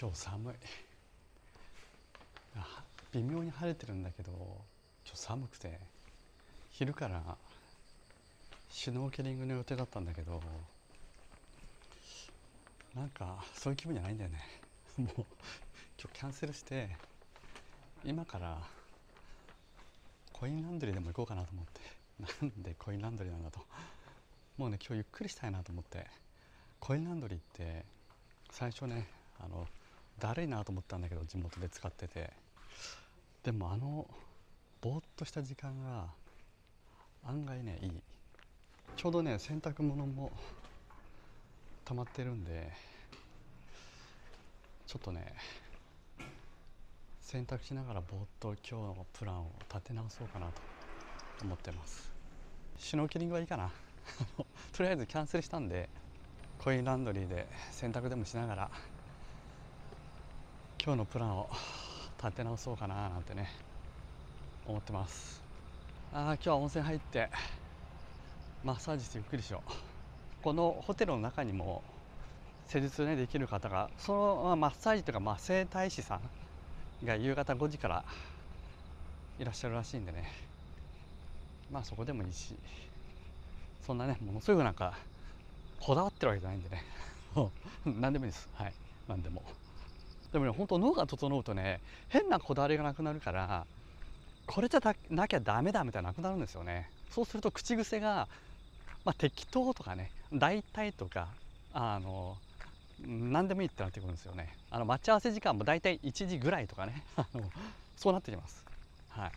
今日寒い。微妙に晴れてるんだけどちょっと寒くて昼からシュノーケリングの予定だったんだけどなんかそういう気分じゃないんだよね。もう今日キャンセルして今からコインランドリーでも行こうかなと思って。なんでコインランドリーなんだと。もうね今日ゆっくりしたいなと思って。コインランドリーって最初ねあのだるいなと思ったんだけど地元で使ってて。でもあのぼーっとした時間が案外ねいい。ちょうどね洗濯物も溜まってるんでちょっとね洗濯しながらぼーっと今日のプランを立て直そうかなと思ってます。シュノーケリングはいいかな。とりあえずキャンセルしたんでコインランドリーで洗濯でもしながら今日のプランを立て直そうかななんてね思ってます。ああ今日は温泉入ってマッサージしてゆっくりしよう。このホテルの中にも施術ねできる方がそのマッサージというか、ま、整体師さんが夕方5時からいらっしゃるらしいんでね。まあそこでもいいしそんなねものすごくなんかこだわってるわけじゃないんでね。何でもいいです。はい。何でも。でもね本当脳が整うとね変なこだわりがなくなるからこれじゃなきゃダメだみたいななくなるんですよね。そうすると口癖が、まあ、適当とかね大体とかあの何でもいいってなってくるんですよね。あの待ち合わせ時間も大体1時ぐらいとかね。そうなってきます。はい。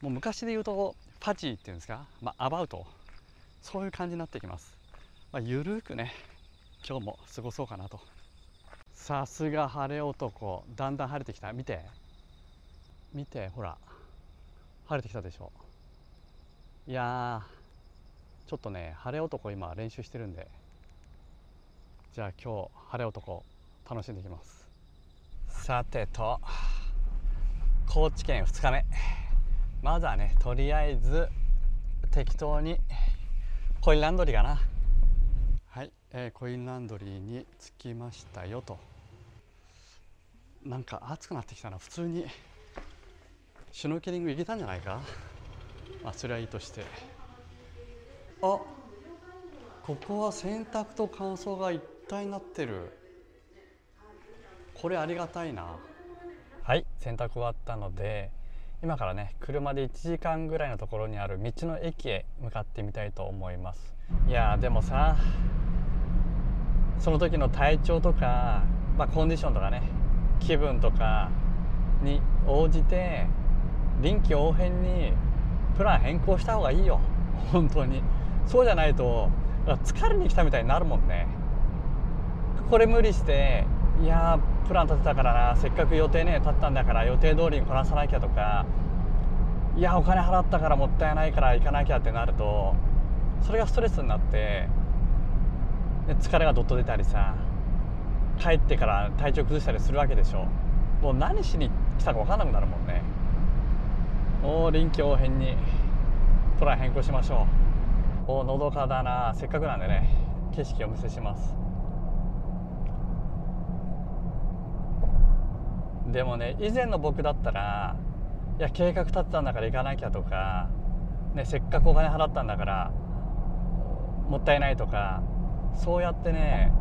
もう昔で言うとファジーっていうんですか、まあ、アバウト。そういう感じになってきます、まあ、ゆるくね今日も過ごそうかなと。さすが晴れ男。だんだん晴れてきた。見て。見てほら。晴れてきたでしょ。いやちょっとね晴れ男今練習してるんで。じゃあ今日晴れ男楽しんでいきます。さてと高知県2日目。まずはねとりあえず適当にコインランドリーかな。はい、えー、コインランドリーに着きましたよと。なんか暑くなってきたな。普通にシュノーケリング行けたんじゃないか？まあそれはいいとして。あここは洗濯と乾燥が一体になってる。これありがたいな。はい洗濯終わったので今からね車で1時間ぐらいのところにある道の駅へ向かってみたいと思います。いやでもさその時の体調とか、まあ、コンディションとかね気分とかに応じて臨機応変にプラン変更した方がいいよ。本当に。そうじゃないと疲れに来たみたいになるもんね。これ無理していやプラン立てたからなせっかく予定ね立ったんだから予定通りにこなさなきゃとかいやお金払ったからもったいないから行かなきゃってなるとそれがストレスになって疲れがどっと出たりさ帰ってから体調崩したりするわけでしょ。もう何しに来たか分かんなくなるもんね。もう臨機応変にプラン変更しましょう。おのどかだな。せっかくなんでね景色をお見せします。でもね以前の僕だったらいや計画立ってたんだから行かなきゃとか、ね、せっかくお金払ったんだからもったいないとかそうやってね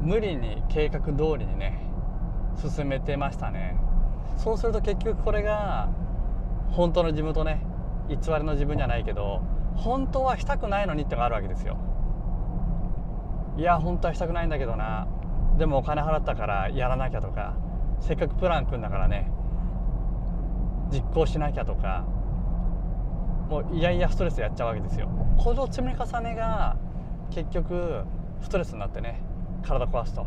無理に計画通りにね進めてましたね。そうすると結局これが本当の自分とね偽りの自分じゃないけど本当はしたくないのにってのがあるわけですよ。いや本当はしたくないんだけどな。でもお金払ったからやらなきゃとかせっかくプラン組んだからね実行しなきゃとかもういやいやストレスやっちゃうわけですよ。この積み重ねが結局ストレスになってね体壊すと。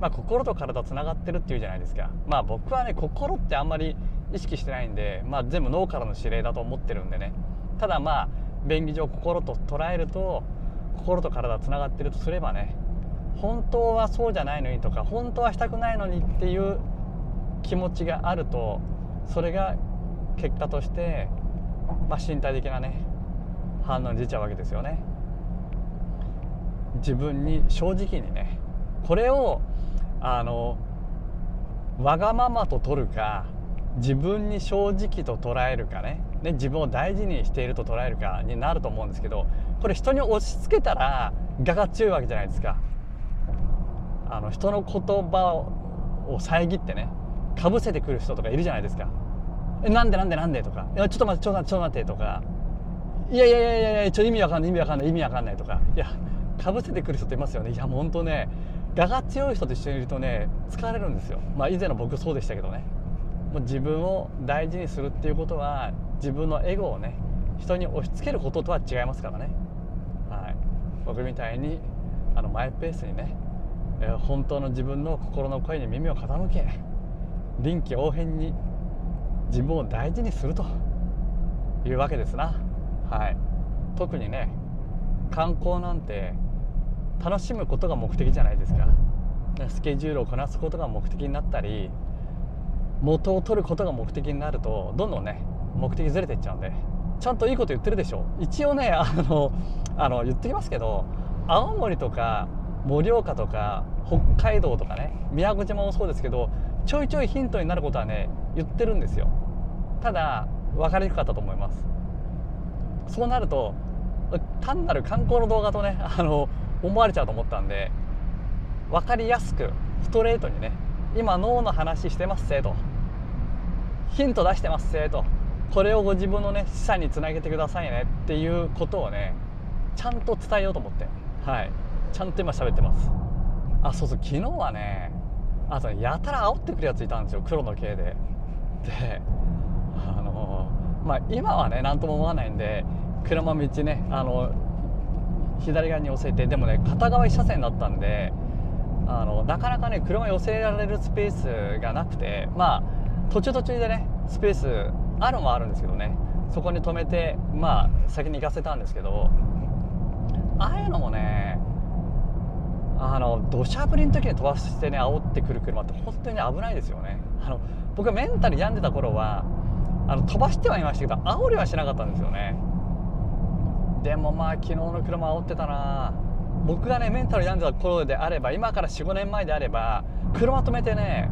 まあ心と体つながってるっていうじゃないですか。まあ僕はね心ってあんまり意識してないんで、まあ、全部脳からの指令だと思ってるんでね。ただまあ便宜上心と捉えると心と体つながってるとすればね本当はそうじゃないのにとか本当はしたくないのにっていう気持ちがあるとそれが結果として、まあ、身体的なね反応に出ちゃうわけですよね。自分に正直にねこれをあのわがままと取るか自分に正直と捉えるかね。ね自分を大事にしていると捉えるかになると思うんですけどこれ人に押し付けたら我が強いわけじゃないですか。あの人の言葉を遮ってねかぶせてくる人とかいるじゃないですか「えなんでなんでなんで?」とか「いやちょっと待ってちょっと待ってと待って」とか「いやいやいやいやいやちょ意味わかんない意味わかんない意味わかんない」とか。いやかぶせてくる人っていますよね。いやほんとね我が強い人と一緒にいるとね疲れるんですよ。まあ以前の僕そうでしたけどね。もう自分を大事にするっていうことは自分のエゴをね人に押し付けることとは違いますからね、はい、僕みたいにあのマイペースにね、えー、本当の自分の心の声に耳を傾け臨機応変に自分を大事にするというわけですな、はい、特にね観光なんて楽しむことが目的じゃないですか。スケジュールをこなすことが目的になったり元を取ることが目的になるとどんどんね目的ずれていっちゃうんでちゃんといいこと言ってるでしょ。一応ね あのあの言ってきますけど青森とか盛岡とか北海道とかね宮古島もそうですけどちょいちょいヒントになることはね言ってるんですよ。ただ分かりにくかったと思います。そうなると単なる観光の動画とねあの思われちゃうと思ったんで分かりやすくストレートにね今脳の話してますせと。ヒント出してますせと。これをご自分のね資産につなげてくださいね。っていうことをねちゃんと伝えようと思って。はい。ちゃんと今喋ってます。あそうそう。昨日はねあとやたら煽ってくるやついたんですよ。黒の系で。であのまあ今はね何とも思わないんで車道ねあの左側に寄せてでもね片側1車線だったんであのなかなかね車寄せられるスペースがなくてまあ途中途中でねスペースあるもあるんですけどねそこに止めてまあ先に行かせたんですけどああいうのもねあの土砂降りの時に飛ばしてね煽ってくる車って本当に危ないですよね。あの僕がメンタル病んでた頃はあの飛ばしてはいましたけど煽りはしなかったんですよね。でもまあ昨日の車煽ってたな。僕がねメンタル病んでた頃であれば今から45年前であれば車止めてね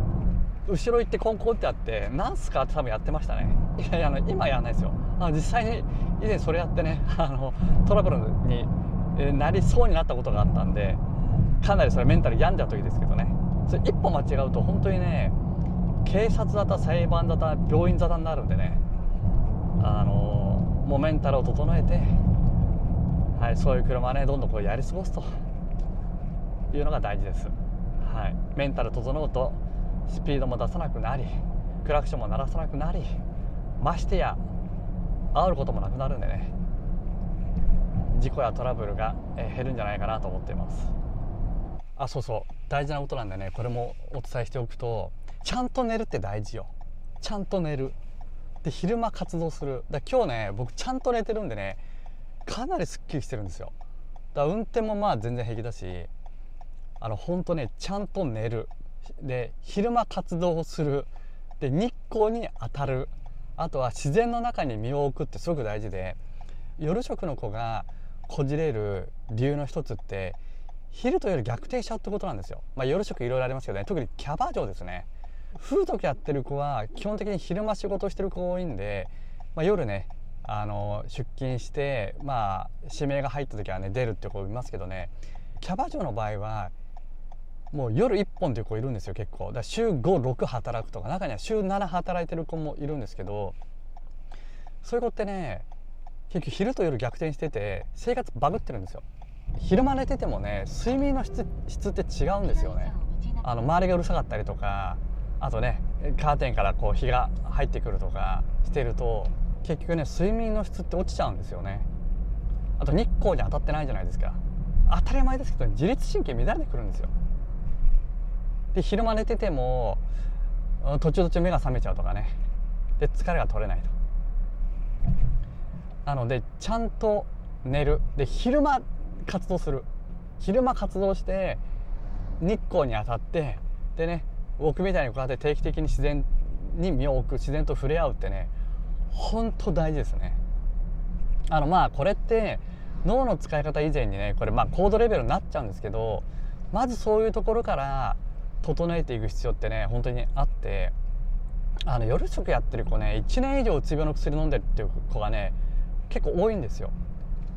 後ろ行ってコンコンってやってなんすかって多分やってましたね。いやいやあの今やらないですよ。あの実際に以前それやってね あのトラブルになりそうになったことがあったんでかなりそれメンタル病んだ時ですけどね。それ一歩間違うと本当にね警察沙汰裁判沙汰病院沙汰になるんでね。あのもうメンタルを整えてはい、そういう車ねどんどんこうやり過ごすというのが大事です、はい、メンタル整うとスピードも出さなくなりクラクションも鳴らさなくなりましてや煽ることもなくなるんでね。事故やトラブルが減るんじゃないかなと思っています。あそうそう。大事なことなんでねこれもお伝えしておくとちゃんと寝るって大事よ。ちゃんと寝る。で昼間活動する。だ今日ね僕ちゃんと寝てるんでねかなりすっきりしてるんですよ。だから運転もまあ全然平気だしあの本当ねちゃんと寝る。で昼間活動をする。で日光に当たる。あとは自然の中に身を置くってすごく大事で夜食の子がこじれる理由の一つって昼と夜逆転しちゃうってことなんですよ、まあ、夜食いろいろありますけどね。特にキャバ嬢ですね。風俗やってる子は基本的に昼間仕事してる子多いんで、まあ、夜ねあの出勤してまあ指名が入った時はね出るって子いますけどねキャバ嬢の場合はもう夜1本っていう子いるんですよ結構。だから週56働くとか中には週7働いてる子もいるんですけどそういう子ってね結局昼と夜逆転してて生活バグってるんですよ。昼間寝ててもね睡眠の質質って違うんですよね。あの周りがうるさかったりとかあとねカーテンからこう日が入ってくるとかしてると結局ね睡眠の質って落ちちゃうんですよね。あと日光に当たってないじゃないですか。当たり前ですけど自律神経乱れてくるんですよ。で昼間寝てても途中途中目が覚めちゃうとかね。で疲れが取れないと。なのでちゃんと寝る。で昼間活動する。昼間活動して日光に当たってでね僕みたいにこうやって定期的に自然に身を置く自然と触れ合うってね本当大事ですね。あのまあこれって脳の使い方以前にねこれまあコードレベルになっちゃうんですけどまずそういうところから整えていく必要ってね本当にあってあの夜食やってる子ね1年以上うつ病の薬飲んでるっていう子がね結構多いんですよ。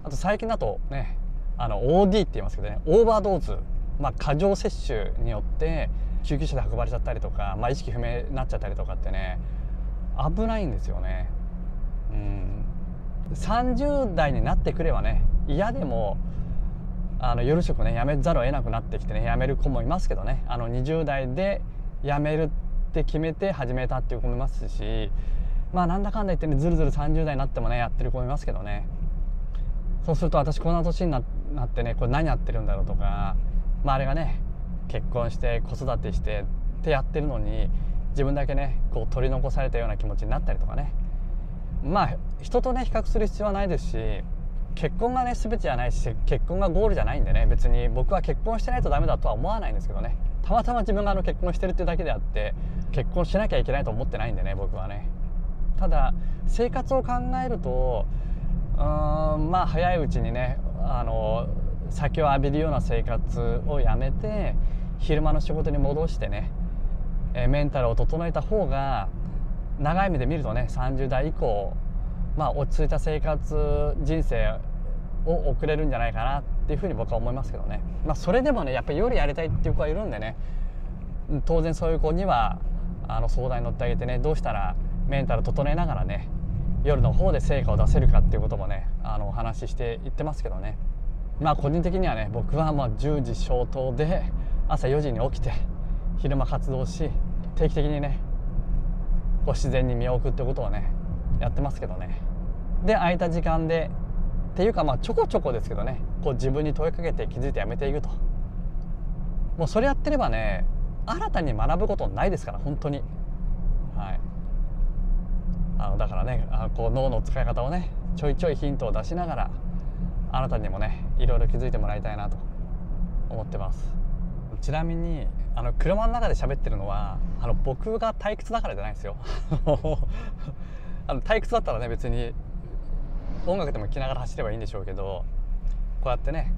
あと最近だとねあの OD って言いますけどねオーバードーズ、まあ、過剰摂取によって救急車で運ばれちゃったりとか、まあ、意識不明になっちゃったりとかってね危ないんですよね。うん。30代になってくればね嫌でもあの夜食ねやめざるを得なくなってきてねやめる子もいますけどね。あの20代でやめるって決めて始めたっていう子もいますしまあなんだかんだ言ってねずるずる30代になってもねやってる子もいますけどね。そうすると私こんな年になってねこれ何やってるんだろうとかまああれがね結婚して子育てしてってやってるのに自分だけねこう取り残されたような気持ちになったりとかね。まあ人とね比較する必要はないですし結婚がね全てじゃないし結婚がゴールじゃないんでね別に僕は結婚してないとダメだとは思わないんですけどね。たまたま自分があの結婚してるってだけであって結婚しなきゃいけないと思ってないんでね僕はね。ただ生活を考えるとうーんまあ早いうちにねあの酒を浴びるような生活をやめて昼間の仕事に戻してねメンタルを整えた方が長い目で見るとね30代以降まあ落ち着いた生活人生を送れるんじゃないかなっていうふうに僕は思いますけどね。まあそれでもねやっぱり夜やりたいっていう子がいるんでね。当然そういう子にはあの相談に乗ってあげてねどうしたらメンタル整えながらね夜の方で成果を出せるかっていうこともねあのお話しして言ってますけどね。まあ個人的にはね僕はまあ10時消灯で朝4時に起きて昼間活動し定期的にねこう自然に身を置くってことをねやってますけどね。で空いた時間でっていうかまあちょこちょこですけどね。こう自分に問いかけて気づいてやめていくと。もうそれやってればね新たに学ぶことないですから本当に。はい。あのだからねあこう脳の使い方をねちょいちょいヒントを出しながらあなたにもねいろいろ気づいてもらいたいなと思ってます。ちなみにあの車の中で喋ってるのはあの僕が退屈だからじゃないですよ。あの退屈だったらね別に音楽でも聴きながら走ればいいんでしょうけどこうやってね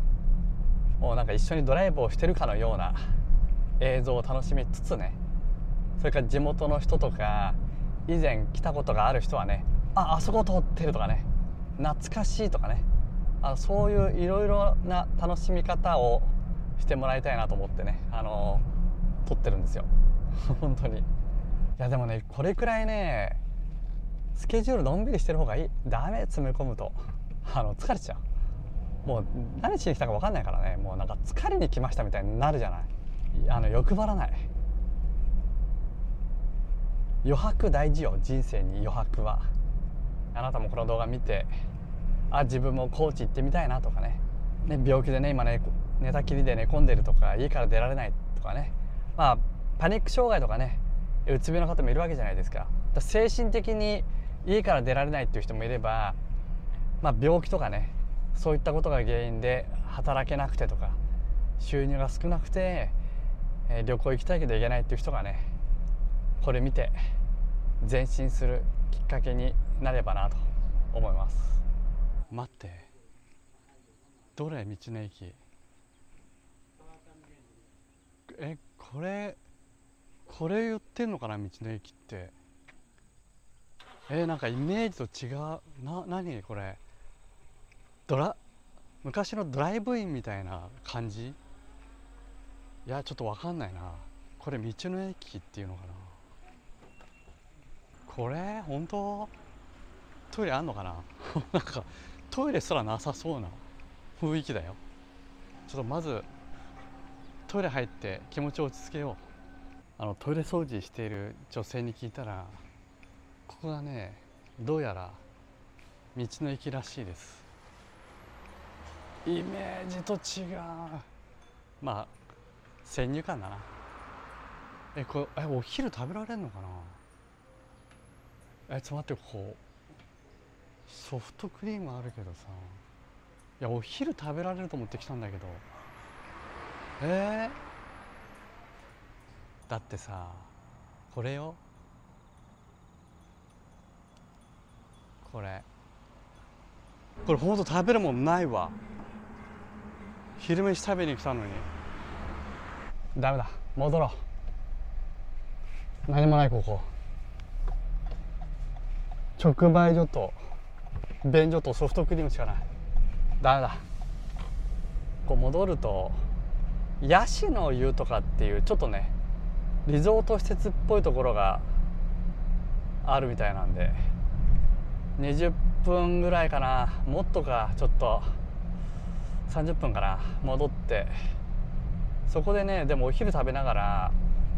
もうなんか一緒にドライブをしてるかのような映像を楽しみつつねそれから地元の人とか以前来たことがある人はねああそこ通ってるとかね懐かしいとかねあのそういういろいろな楽しみ方をしてもらいたいなと思ってねあの撮ってるんですよ。本当に。いやでもねこれくらいねスケジュールのんびりしてる方がいい。ダメ詰め込むと。あの疲れちゃう。もう何しに来たか分かんないからね。もうなんか疲れに来ましたみたいになるじゃない。あの欲張らない。余白大事よ人生に余白は。あなたもこの動画見てあ自分もコーチ行ってみたいなとかね。ね病気でね今ね寝たきりで寝込んでるとか家から出られないとかねまあパニック障害とかねうつ病の方もいるわけじゃないですか。か精神的に家から出られないっていう人もいれば、まあ、病気とかねそういったことが原因で働けなくてとか収入が少なくて、えー、旅行行きたいけど行けないっていう人がねこれ見て前進するきっかけになればなと思います。待って。どれ道の駅？え？これこれ言ってんのかな道の駅って。えー、なんかイメージと違う。な何？これ。ドラ昔のドライブインみたいな感じ？いやちょっと分かんないな。これ道の駅っていうのかな？これ？本当？トイレあんのかな？なんかトイレすらなさそうな雰囲気だよ。ちょっとまずトイレ入って気持ちを落ち着けよう。あのトイレ掃除している女性に聞いたらここがねどうやら道の駅らしいです。イメージと違う。まあ先入観だな。えこれえお昼食べられるのかな？えちょっと待ってこうソフトクリームあるけどさ。いやお昼食べられると思ってきたんだけど。えー、だってさこれよ。これ。これほんと食べるもんないわ。昼飯食べに来たのに。ダメだ。戻ろう。何もないここ直売所と便所とソフトクリームしかない。ダメだ。こう戻るとヤシの湯とかっていうちょっとねリゾート施設っぽいところがあるみたいなんで20分ぐらいかな。もっとかちょっと30分かな。戻ってそこでねでもお昼食べながら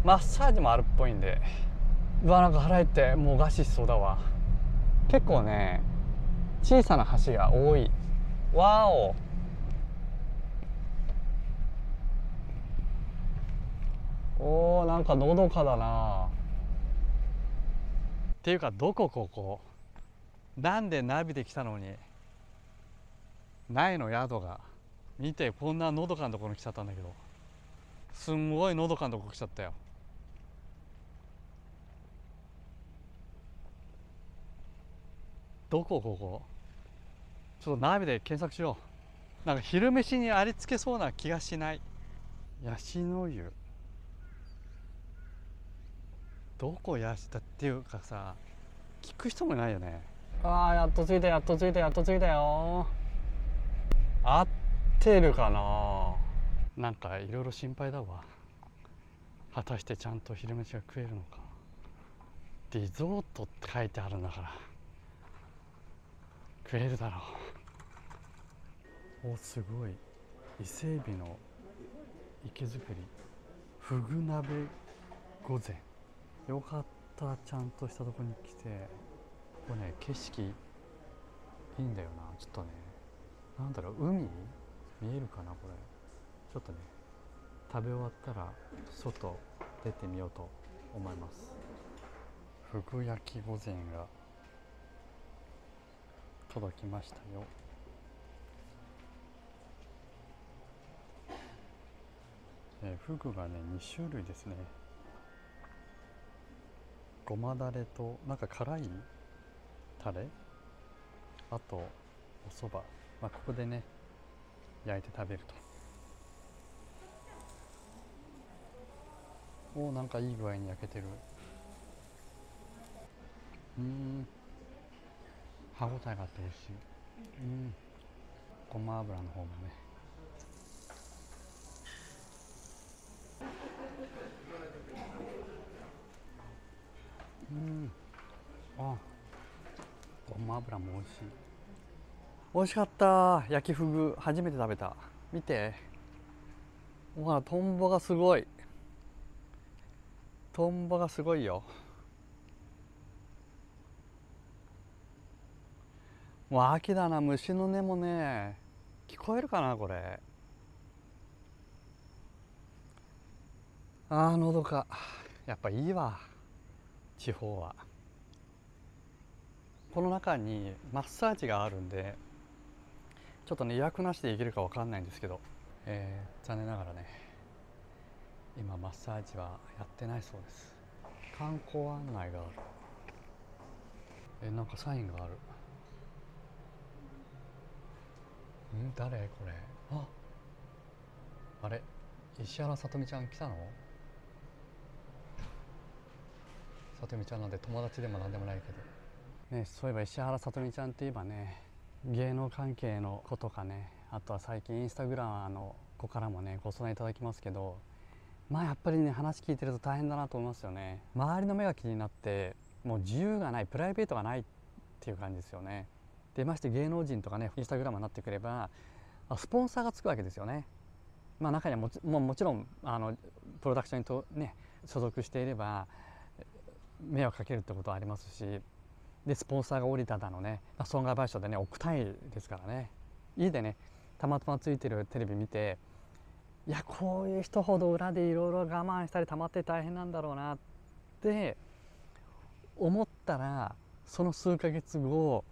マッサージもあるっぽいんでうわなんか腹減ってもう餓死しそうだわ。結構ね小さな橋が多い。わお。おーなんかのどかだな。っていうかどこここ？なんでナビで来たのにないの宿が？見てこんなのどかなところに来ちゃったんだけど。すんごいのどかなとこ来ちゃったよ。どこここ？ちょっとナビで検索しよう。なんか昼飯にありつけそうな気がしない。ヤシの湯。どこやしたっていうかさ聞く人もいないよね。ああやっと着いたやっと着いたやっと着いたよ。合ってるかな？なんかいろいろ心配だわ。果たしてちゃんと昼飯が食えるのか。リゾートって書いてあるんだから。食えるだろう。おすごい。伊勢海老の池作り。ふぐ鍋御膳よかったちゃんとしたとこに来て。ここね景色いいんだよなちょっとね。なんだろう海？見えるかなこれ。ちょっとね食べ終わったら外出てみようと思います。ふぐ焼き御膳が届きましたよ。えー、フグがね2種類ですね。ごまだれとなんか辛いタレ？あとおそばまあここでね焼いて食べると。おなんかいい具合に焼けてる。うん。歯ごたえがあって美味しい。うん。ごま油の方もね。うん。あごま油も美味しい。美味しかった。焼きふぐ初めて食べた。見て。ほらトンボがすごい。トンボがすごいよ。もう秋だな虫の音もね聞こえるかなこれ。ああのどか。やっぱいいわ。地方は。この中にマッサージがあるんでちょっとね予約なしで行けるか分かんないんですけど、えー、残念ながらね今マッサージはやってないそうです。観光案内がある。え、なんかサインがある。ん？誰？これ。ああれ？石原さとみちゃん来たの？さとみちゃんなんで友達でも何でもないけど。ねそういえば石原さとみちゃんっていえばね芸能関係の子とかねあとは最近インスタグラマーの子からもねご相談いただきますけどまあやっぱりね話聞いてると大変だなと思いますよね。周りの目が気になってもう自由がないプライベートがないっていう感じですよね。でまして芸能人とかねインスタグラマーになってくればスポンサーがつくわけですよね。まあ中にはもちももちろんあのプロダクションにとね所属していれば迷惑かけるってことはありますしでスポンサーが降りただのね損害賠償でね億単位ですからね。家でねたまたまついてるテレビ見ていやこういう人ほど裏でいろいろ我慢したりたまって大変なんだろうなって思ったらその数ヶ月後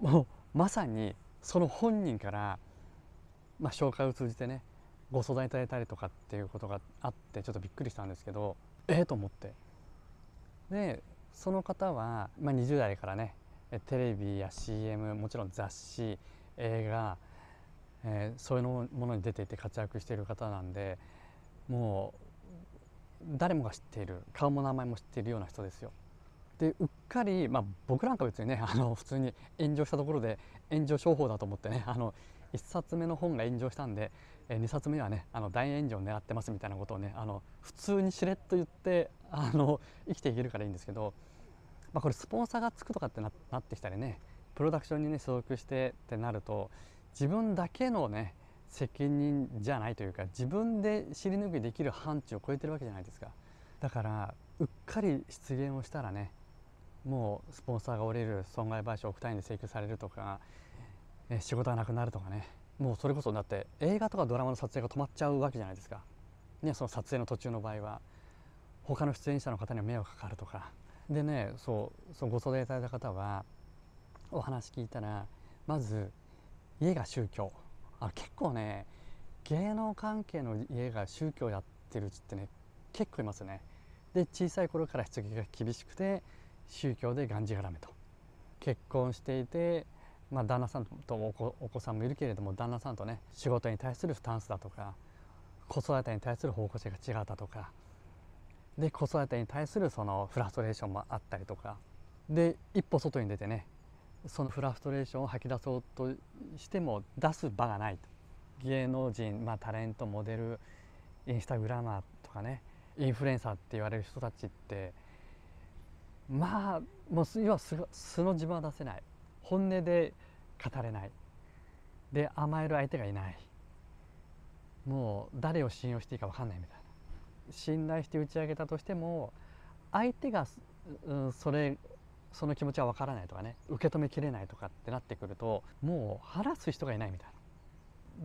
もうまさにその本人から、まあ、紹介を通じてねご相談いただいたりとかっていうことがあってちょっとびっくりしたんですけどええー、と思って。でその方は、まあ、20代からねテレビや CM もちろん雑誌映画、えー、そういうものに出ていて活躍している方なんでもう誰もが知っている顔も名前も知っているような人ですよ。でうっかり、まあ、僕なんか別にねあの普通に炎上したところで炎上商法だと思ってねあの1冊目の本が炎上したんで、え2冊目はねあの大炎上を狙ってますみたいなことをねあの普通にしれっと言ってあの 生きていけるからいいんですけど、まあ、これスポンサーがつくとかってななってきたりねプロダクションにね所属してってなると自分だけのね責任じゃないというか自分で尻拭いできる範疇を超えてるわけじゃないですか。だからうっかり失言をしたらねもうスポンサーが降りる損害賠償億単位で請求されるとか、え仕事がなくなるとかねもうそれこそだって映画とかドラマの撮影が止まっちゃうわけじゃないですか、ね、その撮影の途中の場合は。他の出演者の方には迷惑かかるとか。でねそうそうご相談いただいた方はお話聞いたらまず家が宗教。あ結構ね芸能関係の家が宗教やってるうちってね結構いますね。で小さい頃からしつけが厳しくて宗教でがんじがらめと。結婚していて、まあ、旦那さんとお子さんもいるけれども旦那さんとね仕事に対するスタンスだとか子育てに対する方向性が違ったとかで子育てに対するそのフラストレーションもあったりとかで一歩外に出てねそのフラストレーションを吐き出そうとしても出す場がない。と芸能人、まあ、タレントモデルインスタグラマーとかねインフルエンサーって言われる人たちってまあもう要は素の自分は出せない。本音で語れないで甘える相手がいないもう誰を信用していいか分かんないみたいな信頼して打ち上げたとしても相手が、うん、それその気持ちは分からないとかね受け止めきれないとかってなってくるともう話す人がいないみたいな。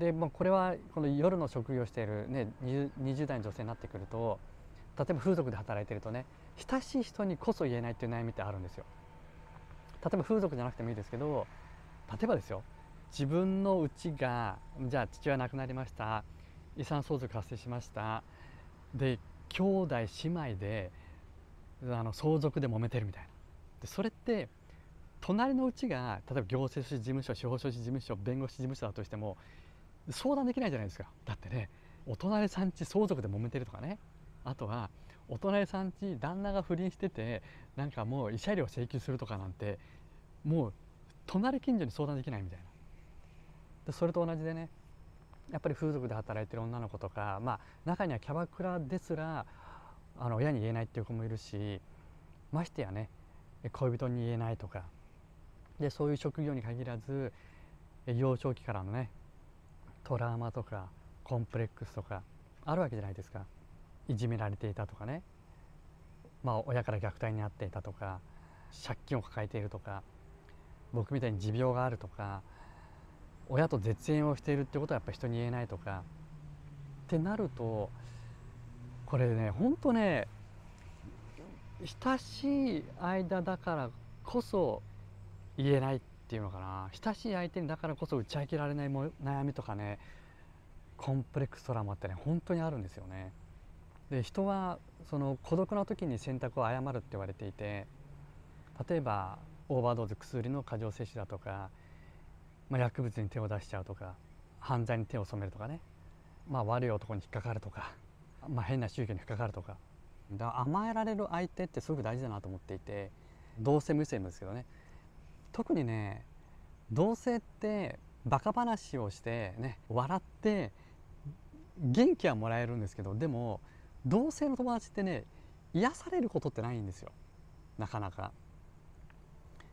で、まあ、これはこの夜の職業している、ね、20, 20代の女性になってくると例えば風俗で働いてるとね親しい人にこそ言えないっていう悩みってあるんですよ。例えば風俗じゃなくてもいいですけど例えばですよ自分のうちがじゃあ父親亡くなりました。遺産相続発生しました。で兄弟姉妹であの相続で揉めてるみたいな。でそれって隣のうちが例えば行政書士事務所司法書士事務所弁護士事務所だとしても相談できないじゃないですか。だってねお隣さんち相続で揉めてるとかね。あとはお隣さんち旦那が不倫しててなんかもう慰謝料請求するとかなんてもう隣近所に相談できないみたいな。でそれと同じでねやっぱり風俗で働いてる女の子とかまあ中にはキャバクラですらあの親に言えないっていう子もいるしましてやね恋人に言えないとか。でそういう職業に限らず幼少期からのねトラウマとかコンプレックスとかあるわけじゃないですか。いじめられていたとかね、まあ、親から虐待に遭っていたとか借金を抱えているとか。僕みたいに持病があるとか親と絶縁をしているってことはやっぱ人に言えないとかってなるとこれねほんとね親しい間だからこそ言えないっていうのかな親しい相手にだからこそ打ち明けられないも悩みとかねコンプレックストラマってね本当にあるんですよね。で人はその孤独な時に選択を誤るって言われていて例えばオーバードーズ薬の過剰摂取だとか、まあ、薬物に手を出しちゃうとか犯罪に手を染めるとかね、まあ、悪い男に引っかかるとか、まあ、変な宗教に引っかかるとか。だ甘えられる相手ってすごく大事だなと思っていて同性無性ですけどね。特にね同性ってバカ話をしてね笑って元気はもらえるんですけどでも同性の友達ってね癒されることってないんですよ。なかなか。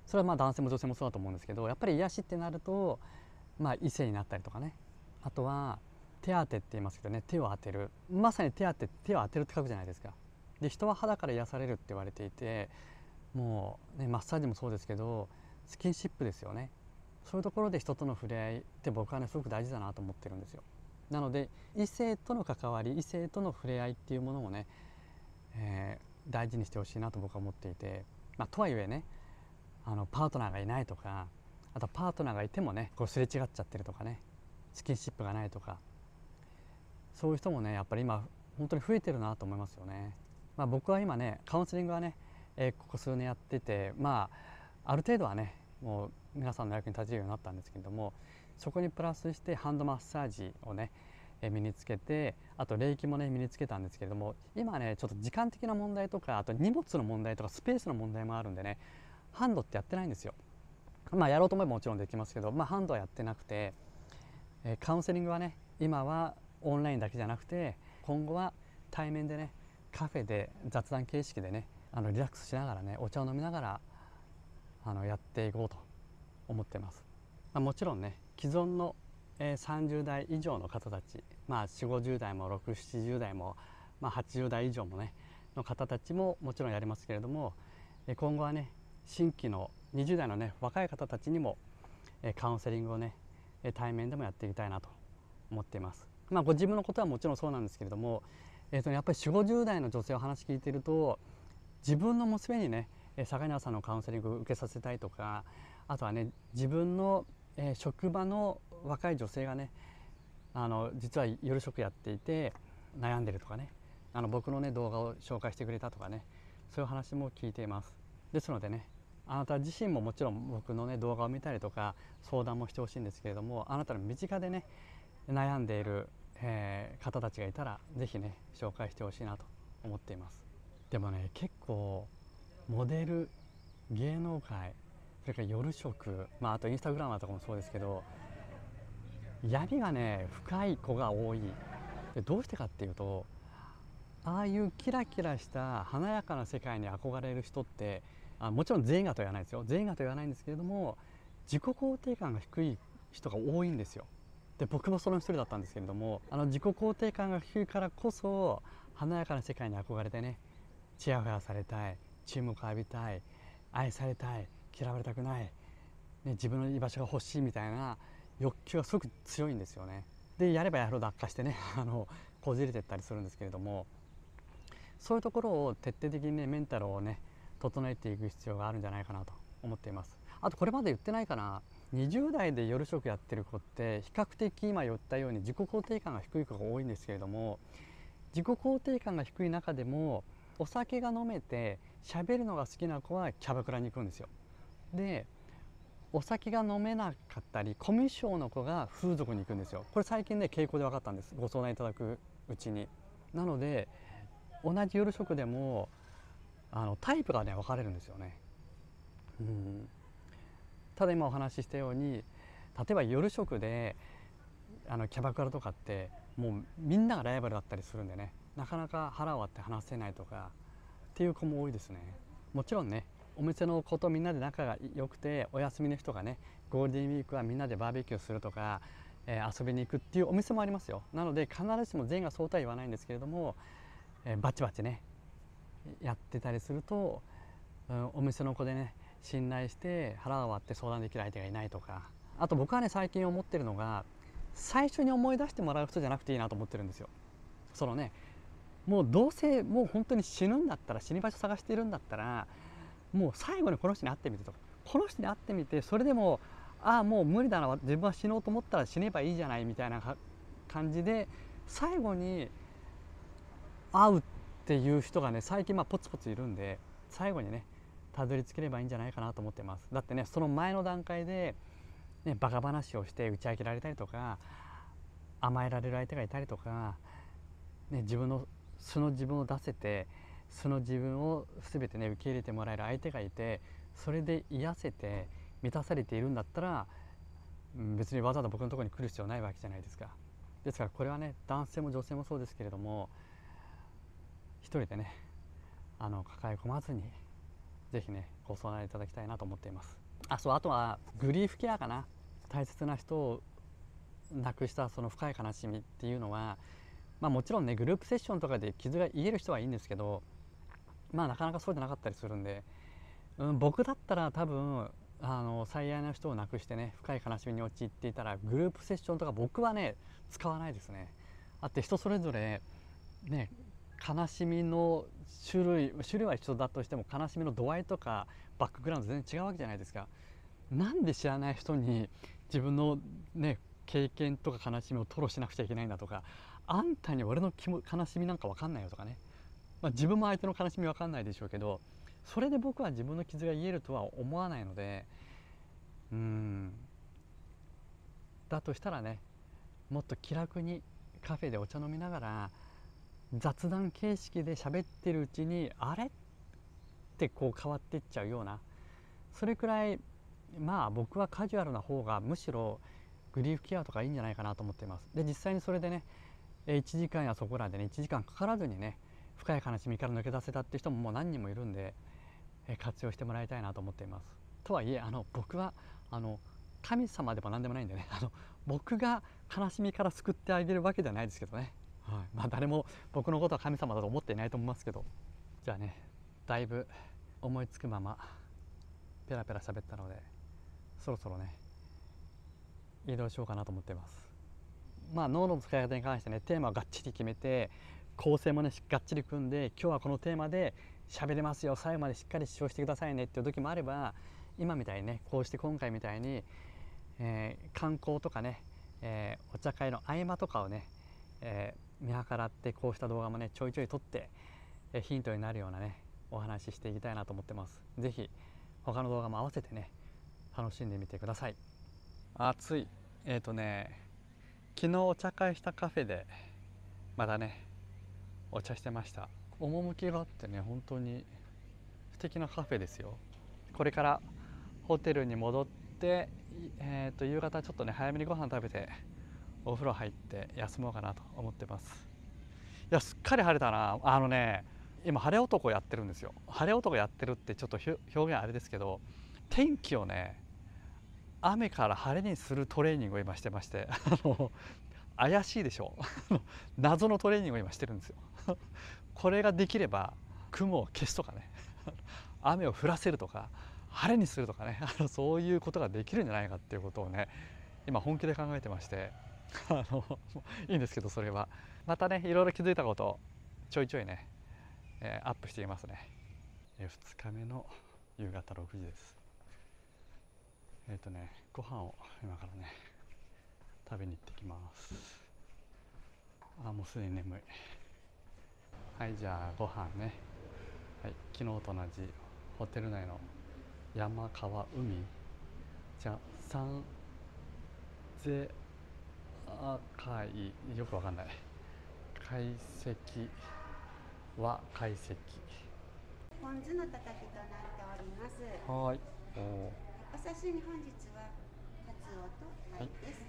それはまあ男性も女性もそうだと思うんですけどやっぱり癒しってなると、まあ、異性になったりとかね。あとは手当てって言いますけどね。手を当てる。まさに手当て手を当てるって書くじゃないですか。で人は肌から癒されるって言われていてもう、ね、マッサージもそうですけどスキンシップですよね。そういうところで人との触れ合いって僕はねすごく大事だなと思ってるんですよ。なので異性との関わり異性との触れ合いっていうものをね、えー、大事にしてほしいなと僕は思っていて、まあ、とはいえねあのパートナーがいないとかあとパートナーがいてもねこうすれ違っちゃってるとかねスキンシップがないとかそういう人もねやっぱり今本当に増えてるなと思いますよね。まあ、僕は今ねカウンセリングはね、えー、ここ数年やっててまあある程度はねもう皆さんの役に立てるようになったんですけれどもそこにプラスしてハンドマッサージをね、身につけてあと霊気もね身につけたんですけれども今ねちょっと時間的な問題とかあと荷物の問題とかスペースの問題もあるんでねハンドってやってないんですよ。まあやろうと思えばもちろんできますけど、まあ、ハンドはやってなくて、えカウンセリングはね今はオンラインだけじゃなくて今後は対面でねカフェで雑談形式でねあのリラックスしながらねお茶を飲みながらあのやっていこうと思ってます。まあ、もちろんね既存の、え、30代以上の方たち、まあ、4 5 0代も6 7 0代も、まあ、80代以上もねの方たちももちろんやりますけれども、今後はね新規の20代のね若い方たちにも、え、カウンセリングをね対面でもやっていきたいなと思っています。まあ、ご自分のことはもちろんそうなんですけれども、えー、とやっぱり4 5 0代の女性を話聞いていると自分の娘にね坂庭さんのカウンセリングを受けさせたいとかあとはね自分のえー、職場の若い女性がねあの実は夜職やっていて悩んでるとかねあの僕のね動画を紹介してくれたとかねそういう話も聞いていますですのでねあなた自身ももちろん僕のね動画を見たりとか相談もしてほしいんですけれどもあなたの身近でね悩んでいる、えー、方たちがいたら是非ね紹介してほしいなと思っています。でもね結構モデル芸能界それから夜食、まあ、あとインスタグラマーとかもそうですけど闇がね深い子が多い。でどうしてかっていうとああいうキラキラした華やかな世界に憧れる人ってあもちろん全員がとは言わないですよ全員がとは言わないんですけれども自己肯定感が低い人が多いんですよで僕もその一人だったんですけれどもあの自己肯定感が低いからこそ華やかな世界に憧れてねちやほやされたい注目を浴びたい愛されたい嫌われたくない、ね、自分の居場所が欲しいみたいな欲求がすごく強いんですよね。でやればやるほど悪化してね あのこじれてったりするんですけれどもそういうところを徹底的にねメンタルをね整えていく必要があるんじゃないかなと思っています。あとこれまで言ってないかな20代で夜食やってる子って比較的今言ったように自己肯定感が低い子が多いんですけれども自己肯定感が低い中でもお酒が飲めて喋るのが好きな子はキャバクラに行くんですよ。でお酒が飲めなかったりコミュ障の子が風俗に行くんですよこれ最近ね傾向で分かったんですご相談いただくうちになので同じ夜食でもあのタイプがね分かれるんですよね。うん。ただ今お話ししたように例えば夜食であのキャバクラとかってもうみんながライバルだったりするんでね。なかなか腹を割って話せないとかっていう子も多いですね。もちろんねお店の子とみんなで仲が良くてお休みの人がねゴールデンウィークはみんなでバーベキューするとか、えー、遊びに行くっていうお店もありますよ。なので必ずしも全員がそうとは言わないんですけれども、えー、バチバチねやってたりすると、うん、お店の子でね信頼して腹を割って相談できる相手がいないとかあと僕はね最近思ってるのが最初に思い出してもらう人じゃなくていいなと思ってるんですよ。そのねもうどうせもう本当に死ぬんだったら死に場所探してるんだったらもう最後にこの人に会ってみてとこの人に会ってみてそれでもああもう無理だな自分は死のうと思ったら死ねばいいじゃないみたいな感じで最後に会うっていう人がね最近まあポツポツいるんで最後にねたどり着ければいいんじゃないかなと思ってますだってねその前の段階で、ね、バカ話をして打ち明けられたりとか甘えられる相手がいたりとか、ね、自分の素の自分を出せてその自分を全てね受け入れてもらえる相手がいてそれで癒せて満たされているんだったら別にわざわざ僕のところに来る必要ないわけじゃないですか。ですからこれはね男性も女性もそうですけれども一人でねあの抱え込まずに是非ねご相談いただきたいなと思っています。あそうあとはグリーフケアかな大切な人を亡くしたその深い悲しみっていうのはまあもちろんねグループセッションとかで傷が癒える人はいいんですけどまあなかなかそうじゃなかったりするんで、うん、僕だったら多分あの最愛の人を亡くしてね深い悲しみに陥っていたらグループセッションとか僕はね使わないですね。あって人それぞれね悲しみの種類種類は一緒だとしても悲しみの度合いとかバックグラウンド全然違うわけじゃないですか。なんで知らない人に自分のね経験とか悲しみを吐露しなくちゃいけないんだとかあんたに俺の悲しみなんか分かんないよとかねまあ、自分も相手の悲しみ分かんないでしょうけどそれで僕は自分の傷が癒えるとは思わないのでうんだとしたらねもっと気楽にカフェでお茶飲みながら雑談形式で喋ってるうちにあれ？ってこう変わっていっちゃうような。それくらいまあ僕はカジュアルな方がむしろグリーフケアとかいいんじゃないかなと思っています。で実際にそれでね1時間やそこらでね1時間かからずにね深い悲しみから抜け出せたって人ももう何人もいるんで活用してもらいたいなと思っています。とはいえあの僕はあの神様でも何でもないんでねあの僕が悲しみから救ってあげるわけではないですけどね、はい、まあ誰も僕のことは神様だと思っていないと思いますけど。じゃあねだいぶ思いつくままペラペラ喋ったのでそろそろね移動しようかなと思っています。まあ脳の使い方に関してねテーマをがっちり決めて構成もねがっちり組んで今日はこのテーマで喋れますよ最後までしっかり主張してくださいねっていう時もあれば今みたいにねこうして今回みたいに、えー、観光とかね、えー、お茶会の合間とかをね、えー、見計らってこうした動画もねちょいちょい撮って、えヒントになるようなねお話ししていきたいなと思ってます。是非他の動画も合わせてね楽しんでみてください。暑いえっ、とね昨日お茶会したカフェでまだねお茶してました趣があってね本当に素敵なカフェですよこれからホテルに戻って、えー、と夕方ちょっとね早めにご飯食べてお風呂入って休もうかなと思ってます。いやすっかり晴れたな。あのね今晴れ男やってるんですよ。晴れ男やってるってちょっと表現あれですけど天気をね雨から晴れにするトレーニングを今してまして あの怪しいでしょ。謎のトレーニングを今してるんですよ。これができれば雲を消すとかね雨を降らせるとか晴れにするとかねあのそういうことができるんじゃないかっていうことをね今本気で考えてまして。あのいいんですけどそれは。またねいろいろ気づいたことをちょいちょいね、えー、アップしていますね、え、2日目の夕方6時です。えっ、ー、とねご飯を今からね食べに行ってきます。あもうすでに眠い。はいじゃあご飯ね、はい、昨日と同じホテル内の山川海。じゃあ三ゼ赤いよくわかんない。解析は解析。ポン酢のたたきとなっております。はい。おお刺身本日はカツオと貝です、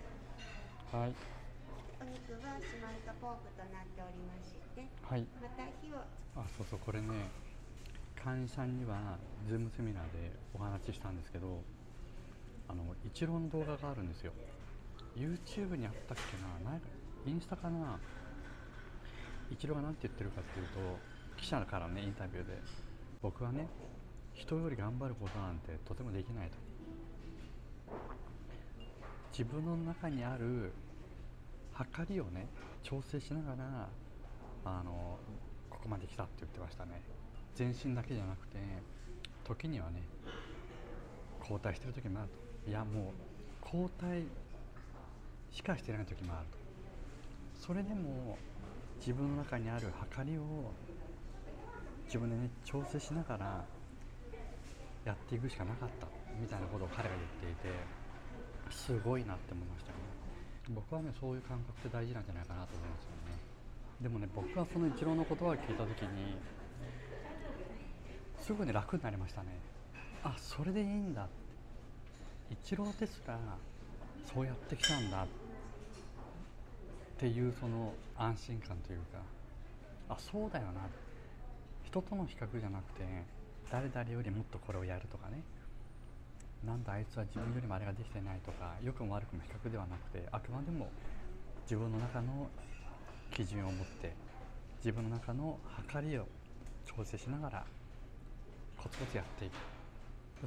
はい、お肉は四万十ポークとなっておりまして、はい、また火をあそうそうこれね会員さんにはズームセミナーでお話ししたんですけどあのイチローの動画があるんですよ YouTube にあったっけななんかインスタかな。イチローが何て言ってるかっていうと記者からねインタビューで僕はね人より頑張ることなんてとてもできないと。自分の中にある測りをね調整しながらあのここまで来たって言ってましたね。全身だけじゃなくて時にはね交代してる時もあると。いやもう交代しかしてない時もあると。それでも自分の中にある測りを自分でね調整しながらやっていくしかなかったみたいなことを彼が言っていてすごいなって思いましたね。僕はねそういう感覚って大事なんじゃないかなと思いますよね。でもね僕はそのイチローの言葉を聞いた時にすぐに楽になりましたね。あそれでいいんだイチローですらそうやってきたんだっていうその安心感というかあそうだよな。人との比較じゃなくて誰々よりもっとこれをやるとかね。なんだあいつは自分よりもあれができてないとか良くも悪くも比較ではなくてあくまでも自分の中の基準を持って自分の中の測りを調整しながらコツコツやっていく。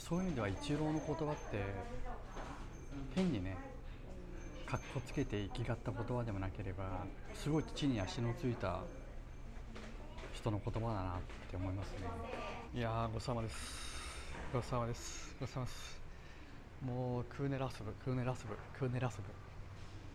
そういう意味ではイチローの言葉って変にねかっこつけて生きがった言葉でもなければすごい地に足のついた人の言葉だなって思いますね。いやーごちそうさまです。ごちそうさまです。ごちそうさまです。もうクーネラスブクーネラスブクーネラスブ